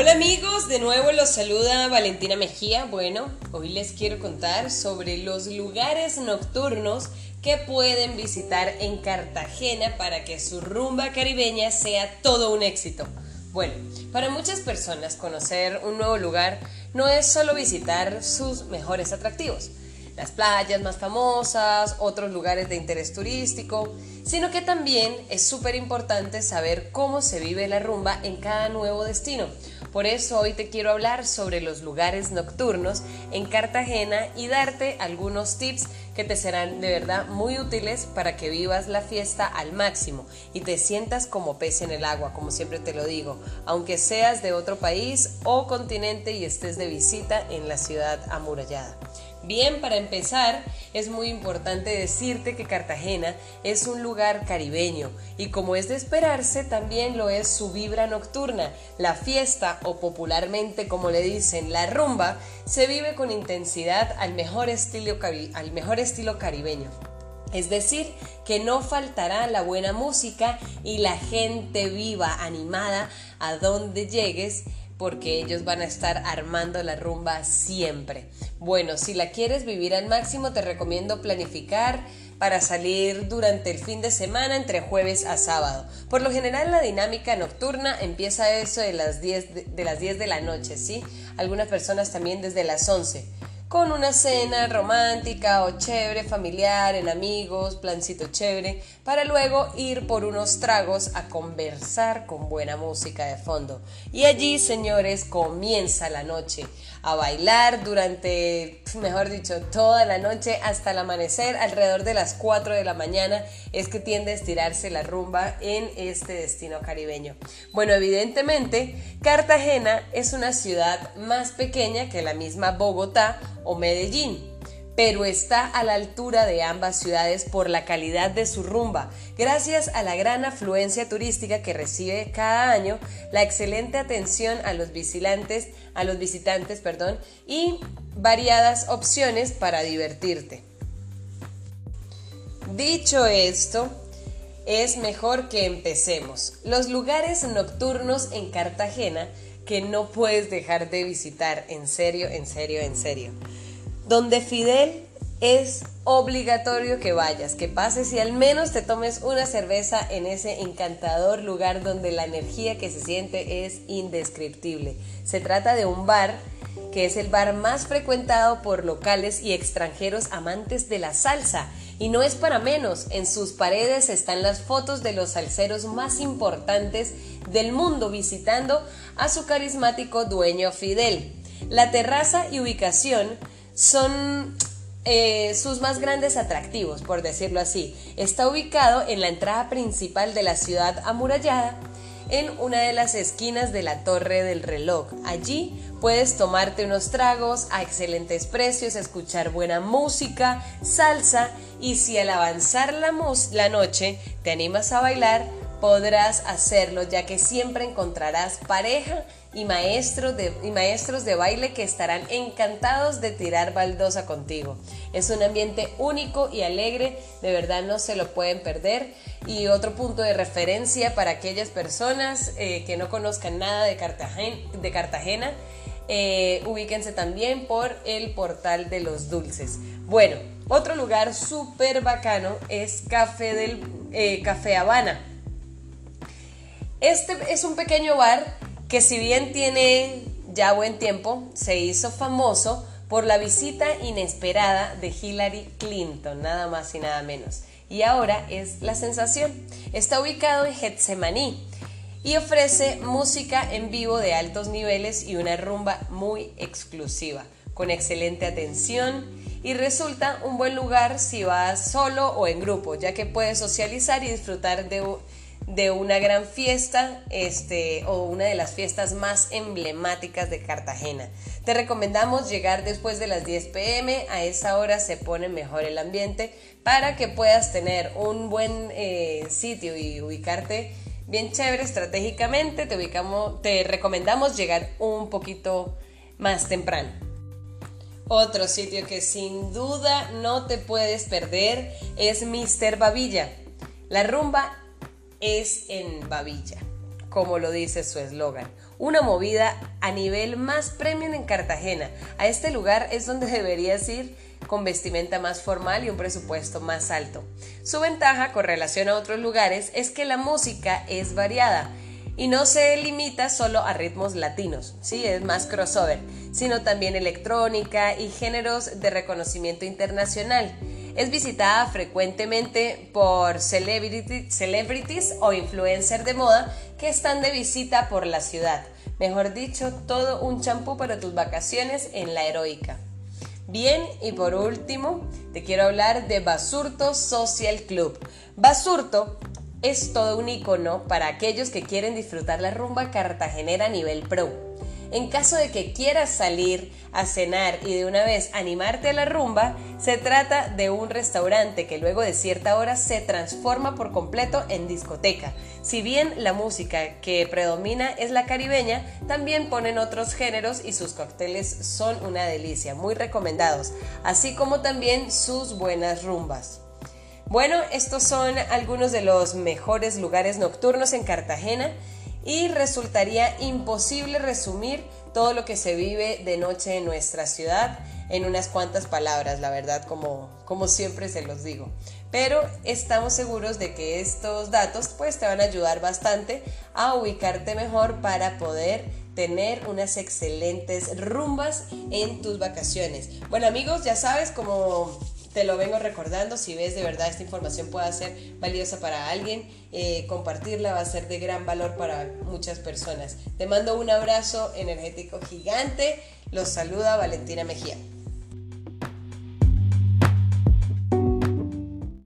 Hola amigos, de nuevo los saluda Valentina Mejía. Bueno, hoy les quiero contar sobre los lugares nocturnos que pueden visitar en Cartagena para que su rumba caribeña sea todo un éxito. Bueno, para muchas personas conocer un nuevo lugar no es solo visitar sus mejores atractivos, las playas más famosas, otros lugares de interés turístico, sino que también es súper importante saber cómo se vive la rumba en cada nuevo destino. Por eso hoy te quiero hablar sobre los lugares nocturnos en Cartagena y darte algunos tips que te serán de verdad muy útiles para que vivas la fiesta al máximo y te sientas como pez en el agua, como siempre te lo digo, aunque seas de otro país o continente y estés de visita en la ciudad amurallada. Bien, para empezar, es muy importante decirte que Cartagena es un lugar caribeño y como es de esperarse, también lo es su vibra nocturna. La fiesta, o popularmente como le dicen, la rumba, se vive con intensidad al mejor estilo, al mejor estilo caribeño. Es decir, que no faltará la buena música y la gente viva, animada, a donde llegues porque ellos van a estar armando la rumba siempre. Bueno, si la quieres vivir al máximo, te recomiendo planificar para salir durante el fin de semana entre jueves a sábado. Por lo general la dinámica nocturna empieza eso de las 10 de, las 10 de la noche, ¿sí? Algunas personas también desde las 11 con una cena romántica o chévere, familiar, en amigos, plancito chévere, para luego ir por unos tragos a conversar con buena música de fondo. Y allí, señores, comienza la noche a bailar durante, mejor dicho, toda la noche hasta el amanecer, alrededor de las 4 de la mañana, es que tiende a estirarse la rumba en este destino caribeño. Bueno, evidentemente, Cartagena es una ciudad más pequeña que la misma Bogotá o Medellín pero está a la altura de ambas ciudades por la calidad de su rumba, gracias a la gran afluencia turística que recibe cada año, la excelente atención a los visitantes, a los visitantes, perdón, y variadas opciones para divertirte. Dicho esto, es mejor que empecemos. Los lugares nocturnos en Cartagena que no puedes dejar de visitar, en serio, en serio, en serio donde Fidel es obligatorio que vayas, que pases y al menos te tomes una cerveza en ese encantador lugar donde la energía que se siente es indescriptible. Se trata de un bar que es el bar más frecuentado por locales y extranjeros amantes de la salsa. Y no es para menos, en sus paredes están las fotos de los salseros más importantes del mundo visitando a su carismático dueño Fidel. La terraza y ubicación son eh, sus más grandes atractivos, por decirlo así. Está ubicado en la entrada principal de la ciudad amurallada, en una de las esquinas de la Torre del Reloj. Allí puedes tomarte unos tragos a excelentes precios, escuchar buena música, salsa y si al avanzar la, la noche te animas a bailar, podrás hacerlo ya que siempre encontrarás pareja y maestros, de, y maestros de baile que estarán encantados de tirar baldosa contigo. Es un ambiente único y alegre, de verdad no se lo pueden perder. Y otro punto de referencia para aquellas personas eh, que no conozcan nada de Cartagena, de Cartagena eh, ubíquense también por el portal de los dulces. Bueno, otro lugar súper bacano es Café, del, eh, Café Habana. Este es un pequeño bar que si bien tiene ya buen tiempo, se hizo famoso por la visita inesperada de Hillary Clinton, nada más y nada menos. Y ahora es la sensación. Está ubicado en Getsemaní y ofrece música en vivo de altos niveles y una rumba muy exclusiva, con excelente atención y resulta un buen lugar si vas solo o en grupo, ya que puedes socializar y disfrutar de de una gran fiesta este, o una de las fiestas más emblemáticas de Cartagena. Te recomendamos llegar después de las 10 pm, a esa hora se pone mejor el ambiente para que puedas tener un buen eh, sitio y ubicarte bien chévere estratégicamente. Te, ubicamos, te recomendamos llegar un poquito más temprano. Otro sitio que sin duda no te puedes perder es Mr. Babilla. La rumba es en Babilla. como lo dice su eslogan. Una movida a nivel más premium en Cartagena. A este lugar es donde deberías ir con vestimenta más formal y un presupuesto más alto. Su ventaja con relación a otros lugares es que la música es variada y no se limita solo a ritmos latinos, sí, es más crossover, sino también electrónica y géneros de reconocimiento internacional. Es visitada frecuentemente por celebrities o influencers de moda que están de visita por la ciudad. Mejor dicho, todo un champú para tus vacaciones en la heroica. Bien, y por último, te quiero hablar de Basurto Social Club. Basurto es todo un icono para aquellos que quieren disfrutar la rumba cartagenera a nivel pro. En caso de que quieras salir a cenar y de una vez animarte a la rumba, se trata de un restaurante que luego de cierta hora se transforma por completo en discoteca. Si bien la música que predomina es la caribeña, también ponen otros géneros y sus cócteles son una delicia, muy recomendados, así como también sus buenas rumbas. Bueno, estos son algunos de los mejores lugares nocturnos en Cartagena y resultaría imposible resumir todo lo que se vive de noche en nuestra ciudad en unas cuantas palabras, la verdad, como, como siempre se los digo. Pero estamos seguros de que estos datos pues te van a ayudar bastante a ubicarte mejor para poder tener unas excelentes rumbas en tus vacaciones. Bueno amigos, ya sabes, como te lo vengo recordando, si ves de verdad esta información puede ser valiosa para alguien, eh, compartirla va a ser de gran valor para muchas personas. Te mando un abrazo energético gigante, los saluda Valentina Mejía.